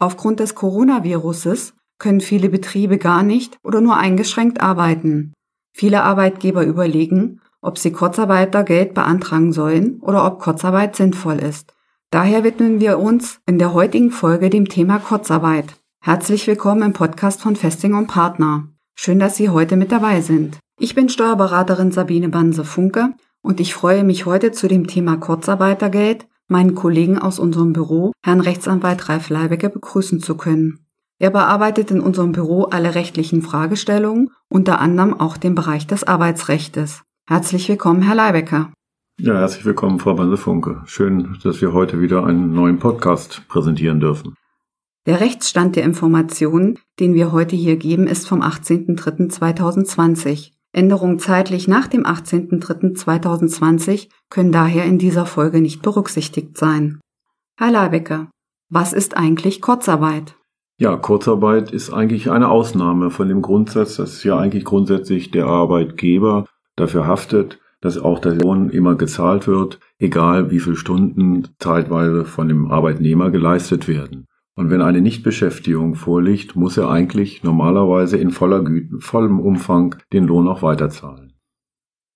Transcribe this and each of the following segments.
Aufgrund des Coronaviruses können viele Betriebe gar nicht oder nur eingeschränkt arbeiten. Viele Arbeitgeber überlegen, ob sie Kurzarbeitergeld beantragen sollen oder ob Kurzarbeit sinnvoll ist. Daher widmen wir uns in der heutigen Folge dem Thema Kurzarbeit. Herzlich willkommen im Podcast von Festing und Partner. Schön, dass Sie heute mit dabei sind. Ich bin Steuerberaterin Sabine Banse-Funke und ich freue mich heute zu dem Thema Kurzarbeitergeld meinen Kollegen aus unserem Büro, Herrn Rechtsanwalt Ralf Leibecker, begrüßen zu können. Er bearbeitet in unserem Büro alle rechtlichen Fragestellungen, unter anderem auch den Bereich des Arbeitsrechtes. Herzlich willkommen, Herr Leibecker. Ja, herzlich willkommen, Frau Banse-Funke. Schön, dass wir heute wieder einen neuen Podcast präsentieren dürfen. Der Rechtsstand der Informationen, den wir heute hier geben, ist vom 18.03.2020. Änderungen zeitlich nach dem 18.03.2020 können daher in dieser Folge nicht berücksichtigt sein. Herr Leibecker, was ist eigentlich Kurzarbeit? Ja, Kurzarbeit ist eigentlich eine Ausnahme von dem Grundsatz, dass ja eigentlich grundsätzlich der Arbeitgeber dafür haftet, dass auch der Lohn immer gezahlt wird, egal wie viele Stunden zeitweise von dem Arbeitnehmer geleistet werden. Und wenn eine Nichtbeschäftigung vorliegt, muss er eigentlich normalerweise in voller Güte, vollem Umfang den Lohn auch weiterzahlen.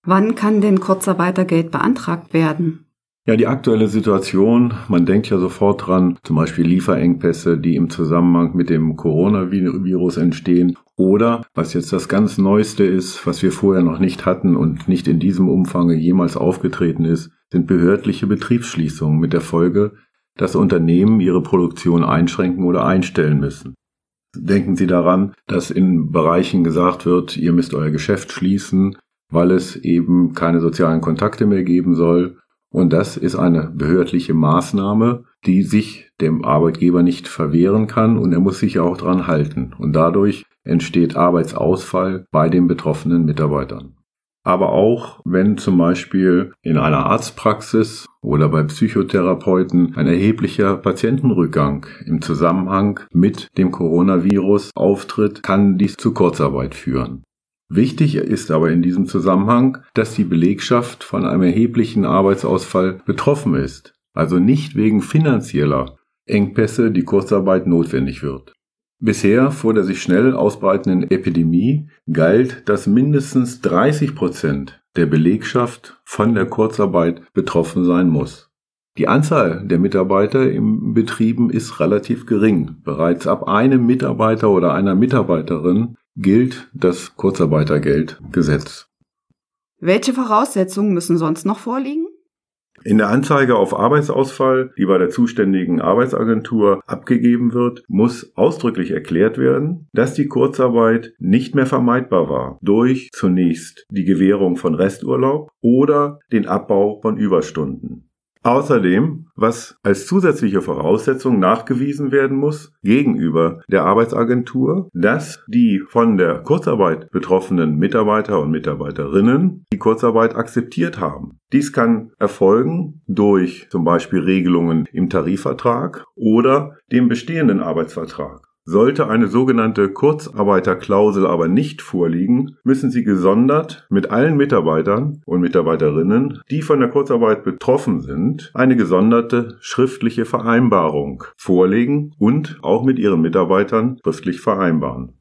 Wann kann denn Kurzarbeitergeld beantragt werden? Ja, die aktuelle Situation, man denkt ja sofort dran, zum Beispiel Lieferengpässe, die im Zusammenhang mit dem Coronavirus entstehen oder, was jetzt das ganz Neueste ist, was wir vorher noch nicht hatten und nicht in diesem Umfang jemals aufgetreten ist, sind behördliche Betriebsschließungen mit der Folge, dass Unternehmen ihre Produktion einschränken oder einstellen müssen. Denken Sie daran, dass in Bereichen gesagt wird, ihr müsst euer Geschäft schließen, weil es eben keine sozialen Kontakte mehr geben soll. Und das ist eine behördliche Maßnahme, die sich dem Arbeitgeber nicht verwehren kann und er muss sich auch dran halten. Und dadurch entsteht Arbeitsausfall bei den betroffenen Mitarbeitern aber auch wenn zum Beispiel in einer Arztpraxis oder bei Psychotherapeuten ein erheblicher Patientenrückgang im Zusammenhang mit dem Coronavirus auftritt, kann dies zu Kurzarbeit führen. Wichtig ist aber in diesem Zusammenhang, dass die Belegschaft von einem erheblichen Arbeitsausfall betroffen ist, also nicht wegen finanzieller Engpässe die Kurzarbeit notwendig wird. Bisher vor der sich schnell ausbreitenden Epidemie galt, dass mindestens 30 Prozent der Belegschaft von der Kurzarbeit betroffen sein muss. Die Anzahl der Mitarbeiter im Betrieben ist relativ gering. Bereits ab einem Mitarbeiter oder einer Mitarbeiterin gilt das Kurzarbeitergeldgesetz. Welche Voraussetzungen müssen sonst noch vorliegen? In der Anzeige auf Arbeitsausfall, die bei der zuständigen Arbeitsagentur abgegeben wird, muss ausdrücklich erklärt werden, dass die Kurzarbeit nicht mehr vermeidbar war durch zunächst die Gewährung von Resturlaub oder den Abbau von Überstunden. Außerdem, was als zusätzliche Voraussetzung nachgewiesen werden muss gegenüber der Arbeitsagentur, dass die von der Kurzarbeit betroffenen Mitarbeiter und Mitarbeiterinnen die Kurzarbeit akzeptiert haben. Dies kann erfolgen durch zum Beispiel Regelungen im Tarifvertrag oder dem bestehenden Arbeitsvertrag. Sollte eine sogenannte Kurzarbeiterklausel aber nicht vorliegen, müssen Sie gesondert mit allen Mitarbeitern und Mitarbeiterinnen, die von der Kurzarbeit betroffen sind, eine gesonderte schriftliche Vereinbarung vorlegen und auch mit Ihren Mitarbeitern schriftlich vereinbaren.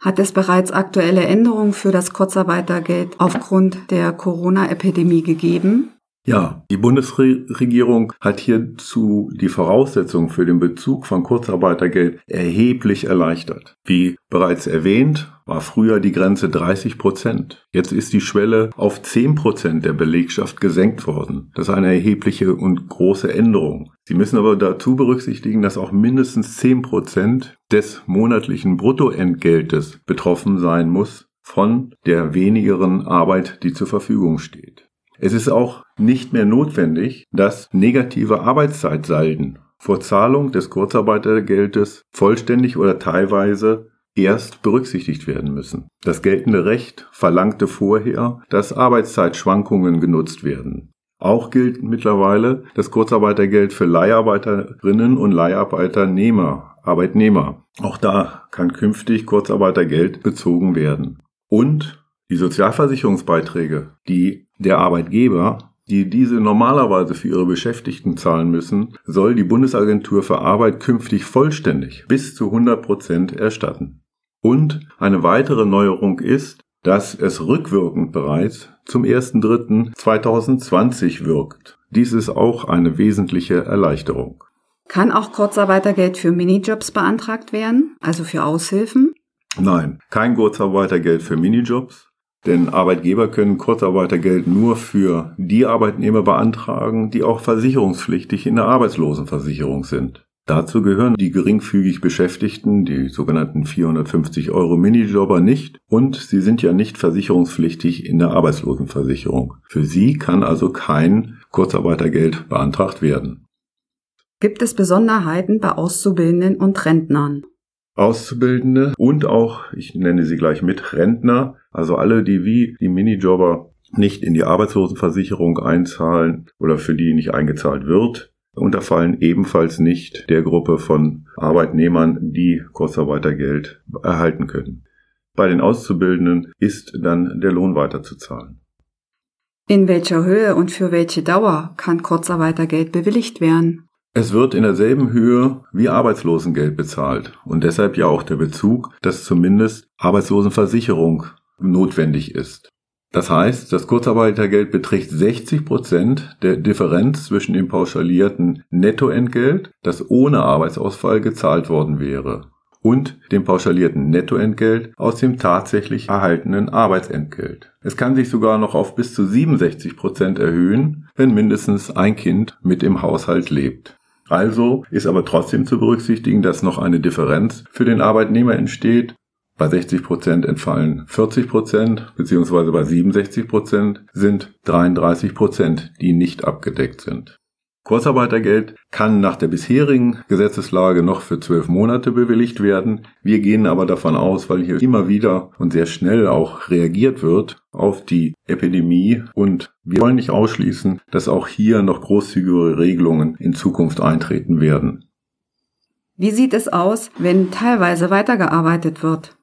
Hat es bereits aktuelle Änderungen für das Kurzarbeitergeld aufgrund der Corona-Epidemie gegeben? Ja, die Bundesregierung hat hierzu die Voraussetzungen für den Bezug von Kurzarbeitergeld erheblich erleichtert. Wie bereits erwähnt, war früher die Grenze 30 Prozent. Jetzt ist die Schwelle auf 10 Prozent der Belegschaft gesenkt worden. Das ist eine erhebliche und große Änderung. Sie müssen aber dazu berücksichtigen, dass auch mindestens 10 Prozent des monatlichen Bruttoentgeltes betroffen sein muss von der wenigeren Arbeit, die zur Verfügung steht. Es ist auch nicht mehr notwendig, dass negative Arbeitszeitsalden vor Zahlung des Kurzarbeitergeldes vollständig oder teilweise erst berücksichtigt werden müssen. Das geltende Recht verlangte vorher, dass Arbeitszeitschwankungen genutzt werden. Auch gilt mittlerweile das Kurzarbeitergeld für Leiharbeiterinnen und Leiharbeiternehmer, Arbeitnehmer. Auch da kann künftig Kurzarbeitergeld bezogen werden. Und die Sozialversicherungsbeiträge, die der Arbeitgeber die diese normalerweise für ihre Beschäftigten zahlen müssen, soll die Bundesagentur für Arbeit künftig vollständig bis zu 100 Prozent erstatten. Und eine weitere Neuerung ist, dass es rückwirkend bereits zum 1.3.2020 wirkt. Dies ist auch eine wesentliche Erleichterung. Kann auch Kurzarbeitergeld für Minijobs beantragt werden, also für Aushilfen? Nein, kein Kurzarbeitergeld für Minijobs. Denn Arbeitgeber können Kurzarbeitergeld nur für die Arbeitnehmer beantragen, die auch versicherungspflichtig in der Arbeitslosenversicherung sind. Dazu gehören die geringfügig Beschäftigten, die sogenannten 450 Euro Minijobber nicht und sie sind ja nicht versicherungspflichtig in der Arbeitslosenversicherung. Für sie kann also kein Kurzarbeitergeld beantragt werden. Gibt es Besonderheiten bei Auszubildenden und Rentnern? Auszubildende und auch, ich nenne sie gleich mit, Rentner, also alle, die wie die Minijobber nicht in die Arbeitslosenversicherung einzahlen oder für die nicht eingezahlt wird, unterfallen ebenfalls nicht der Gruppe von Arbeitnehmern, die Kurzarbeitergeld erhalten können. Bei den Auszubildenden ist dann der Lohn weiterzuzahlen. In welcher Höhe und für welche Dauer kann Kurzarbeitergeld bewilligt werden? Es wird in derselben Höhe wie Arbeitslosengeld bezahlt und deshalb ja auch der Bezug, dass zumindest Arbeitslosenversicherung notwendig ist. Das heißt, das Kurzarbeitergeld beträgt 60 Prozent der Differenz zwischen dem pauschalierten Nettoentgelt, das ohne Arbeitsausfall gezahlt worden wäre, und dem pauschalierten Nettoentgelt aus dem tatsächlich erhaltenen Arbeitsentgelt. Es kann sich sogar noch auf bis zu 67 Prozent erhöhen, wenn mindestens ein Kind mit im Haushalt lebt. Also ist aber trotzdem zu berücksichtigen, dass noch eine Differenz für den Arbeitnehmer entsteht, bei 60 Prozent entfallen 40 Prozent, beziehungsweise bei 67 Prozent sind 33 Prozent, die nicht abgedeckt sind. Kurzarbeitergeld kann nach der bisherigen Gesetzeslage noch für zwölf Monate bewilligt werden. Wir gehen aber davon aus, weil hier immer wieder und sehr schnell auch reagiert wird auf die Epidemie und wir wollen nicht ausschließen, dass auch hier noch großzügige Regelungen in Zukunft eintreten werden. Wie sieht es aus, wenn teilweise weitergearbeitet wird?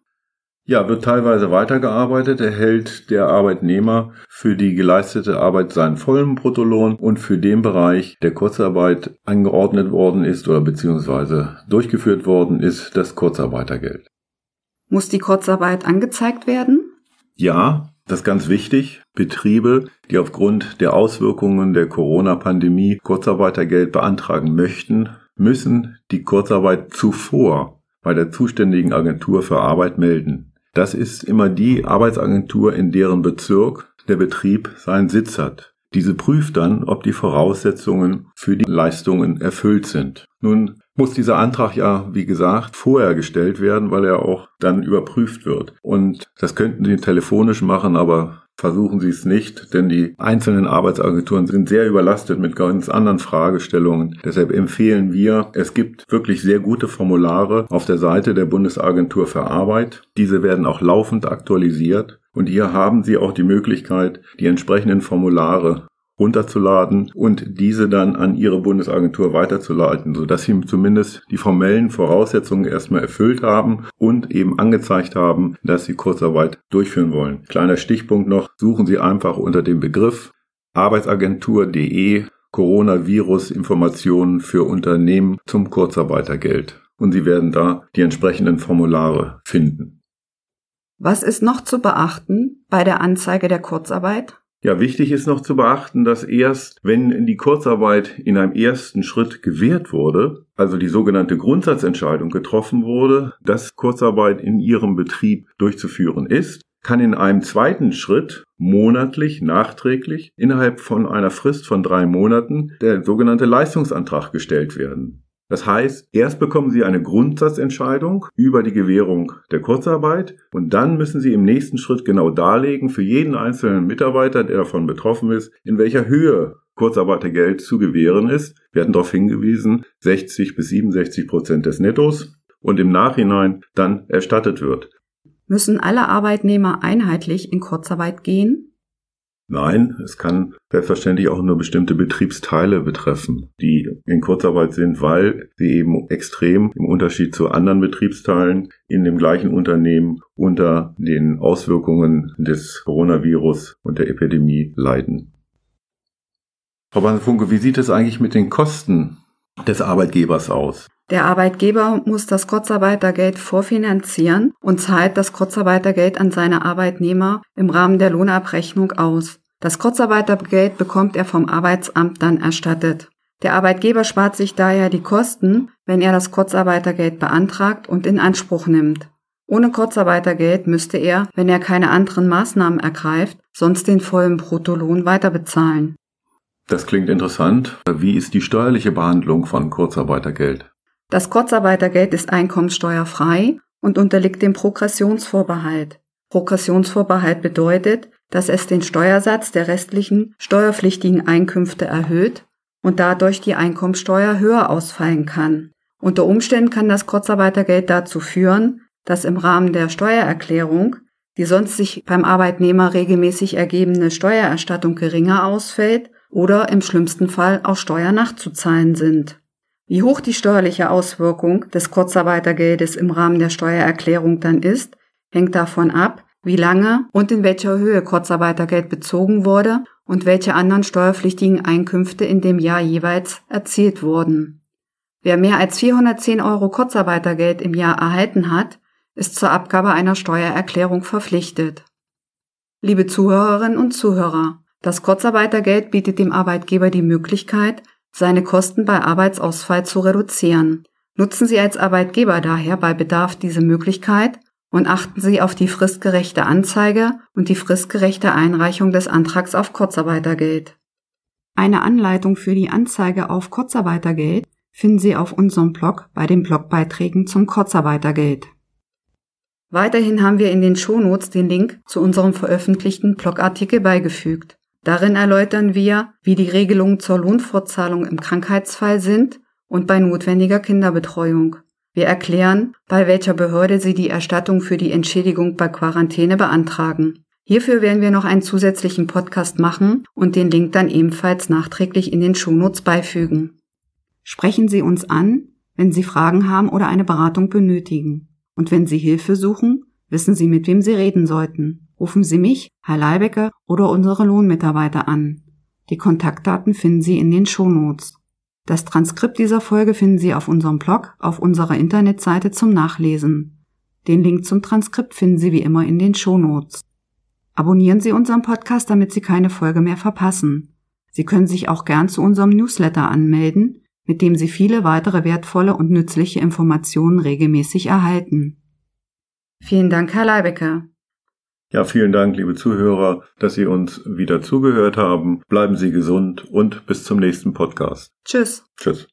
Ja, wird teilweise weitergearbeitet, erhält der Arbeitnehmer für die geleistete Arbeit seinen vollen Bruttolohn und für den Bereich, der Kurzarbeit angeordnet worden ist oder beziehungsweise durchgeführt worden ist, das Kurzarbeitergeld. Muss die Kurzarbeit angezeigt werden? Ja, das ist ganz wichtig. Betriebe, die aufgrund der Auswirkungen der Corona-Pandemie Kurzarbeitergeld beantragen möchten, müssen die Kurzarbeit zuvor bei der zuständigen Agentur für Arbeit melden. Das ist immer die Arbeitsagentur, in deren Bezirk der Betrieb seinen Sitz hat. Diese prüft dann, ob die Voraussetzungen für die Leistungen erfüllt sind. Nun muss dieser Antrag ja, wie gesagt, vorher gestellt werden, weil er auch dann überprüft wird. Und das könnten Sie telefonisch machen, aber versuchen Sie es nicht, denn die einzelnen Arbeitsagenturen sind sehr überlastet mit ganz anderen Fragestellungen. Deshalb empfehlen wir, es gibt wirklich sehr gute Formulare auf der Seite der Bundesagentur für Arbeit. Diese werden auch laufend aktualisiert. Und hier haben Sie auch die Möglichkeit, die entsprechenden Formulare runterzuladen und diese dann an Ihre Bundesagentur weiterzuleiten, sodass Sie zumindest die formellen Voraussetzungen erstmal erfüllt haben und eben angezeigt haben, dass Sie Kurzarbeit durchführen wollen. Kleiner Stichpunkt noch, suchen Sie einfach unter dem Begriff arbeitsagentur.de Coronavirus-Informationen für Unternehmen zum Kurzarbeitergeld. Und Sie werden da die entsprechenden Formulare finden. Was ist noch zu beachten bei der Anzeige der Kurzarbeit? Ja, wichtig ist noch zu beachten, dass erst, wenn die Kurzarbeit in einem ersten Schritt gewährt wurde, also die sogenannte Grundsatzentscheidung getroffen wurde, dass Kurzarbeit in ihrem Betrieb durchzuführen ist, kann in einem zweiten Schritt monatlich nachträglich innerhalb von einer Frist von drei Monaten der sogenannte Leistungsantrag gestellt werden. Das heißt, erst bekommen Sie eine Grundsatzentscheidung über die Gewährung der Kurzarbeit und dann müssen Sie im nächsten Schritt genau darlegen für jeden einzelnen Mitarbeiter, der davon betroffen ist, in welcher Höhe Kurzarbeitergeld zu gewähren ist. Wir hatten darauf hingewiesen, 60 bis 67 Prozent des Nettos und im Nachhinein dann erstattet wird. Müssen alle Arbeitnehmer einheitlich in Kurzarbeit gehen? Nein, es kann selbstverständlich auch nur bestimmte Betriebsteile betreffen, die in Kurzarbeit sind, weil sie eben extrem im Unterschied zu anderen Betriebsteilen in dem gleichen Unternehmen unter den Auswirkungen des Coronavirus und der Epidemie leiden. Frau Funke, wie sieht es eigentlich mit den Kosten des Arbeitgebers aus? Der Arbeitgeber muss das Kurzarbeitergeld vorfinanzieren und zahlt das Kurzarbeitergeld an seine Arbeitnehmer im Rahmen der Lohnabrechnung aus. Das Kurzarbeitergeld bekommt er vom Arbeitsamt dann erstattet. Der Arbeitgeber spart sich daher die Kosten, wenn er das Kurzarbeitergeld beantragt und in Anspruch nimmt. Ohne Kurzarbeitergeld müsste er, wenn er keine anderen Maßnahmen ergreift, sonst den vollen Bruttolohn weiterbezahlen. Das klingt interessant. Wie ist die steuerliche Behandlung von Kurzarbeitergeld? Das Kurzarbeitergeld ist einkommenssteuerfrei und unterliegt dem Progressionsvorbehalt. Progressionsvorbehalt bedeutet, dass es den Steuersatz der restlichen steuerpflichtigen Einkünfte erhöht und dadurch die Einkommensteuer höher ausfallen kann. Unter Umständen kann das Kurzarbeitergeld dazu führen, dass im Rahmen der Steuererklärung die sonst sich beim Arbeitnehmer regelmäßig ergebende Steuererstattung geringer ausfällt oder im schlimmsten Fall auch Steuer nachzuzahlen sind. Wie hoch die steuerliche Auswirkung des Kurzarbeitergeldes im Rahmen der Steuererklärung dann ist, hängt davon ab, wie lange und in welcher Höhe Kurzarbeitergeld bezogen wurde und welche anderen steuerpflichtigen Einkünfte in dem Jahr jeweils erzielt wurden. Wer mehr als 410 Euro Kurzarbeitergeld im Jahr erhalten hat, ist zur Abgabe einer Steuererklärung verpflichtet. Liebe Zuhörerinnen und Zuhörer, das Kurzarbeitergeld bietet dem Arbeitgeber die Möglichkeit, seine Kosten bei Arbeitsausfall zu reduzieren. Nutzen Sie als Arbeitgeber daher bei Bedarf diese Möglichkeit und achten Sie auf die fristgerechte Anzeige und die fristgerechte Einreichung des Antrags auf Kurzarbeitergeld. Eine Anleitung für die Anzeige auf Kurzarbeitergeld finden Sie auf unserem Blog bei den Blogbeiträgen zum Kurzarbeitergeld. Weiterhin haben wir in den Shownotes den Link zu unserem veröffentlichten Blogartikel beigefügt. Darin erläutern wir, wie die Regelungen zur Lohnfortzahlung im Krankheitsfall sind und bei notwendiger Kinderbetreuung. Wir erklären, bei welcher Behörde Sie die Erstattung für die Entschädigung bei Quarantäne beantragen. Hierfür werden wir noch einen zusätzlichen Podcast machen und den Link dann ebenfalls nachträglich in den Shownotes beifügen. Sprechen Sie uns an, wenn Sie Fragen haben oder eine Beratung benötigen. Und wenn Sie Hilfe suchen, wissen Sie, mit wem Sie reden sollten. Rufen Sie mich, Herr Leibecker oder unsere Lohnmitarbeiter an. Die Kontaktdaten finden Sie in den Shownotes. Das Transkript dieser Folge finden Sie auf unserem Blog auf unserer Internetseite zum Nachlesen. Den Link zum Transkript finden Sie wie immer in den Shownotes. Abonnieren Sie unseren Podcast, damit Sie keine Folge mehr verpassen. Sie können sich auch gern zu unserem Newsletter anmelden, mit dem Sie viele weitere wertvolle und nützliche Informationen regelmäßig erhalten. Vielen Dank, Herr Leibecker. Ja, vielen Dank, liebe Zuhörer, dass Sie uns wieder zugehört haben. Bleiben Sie gesund und bis zum nächsten Podcast. Tschüss. Tschüss.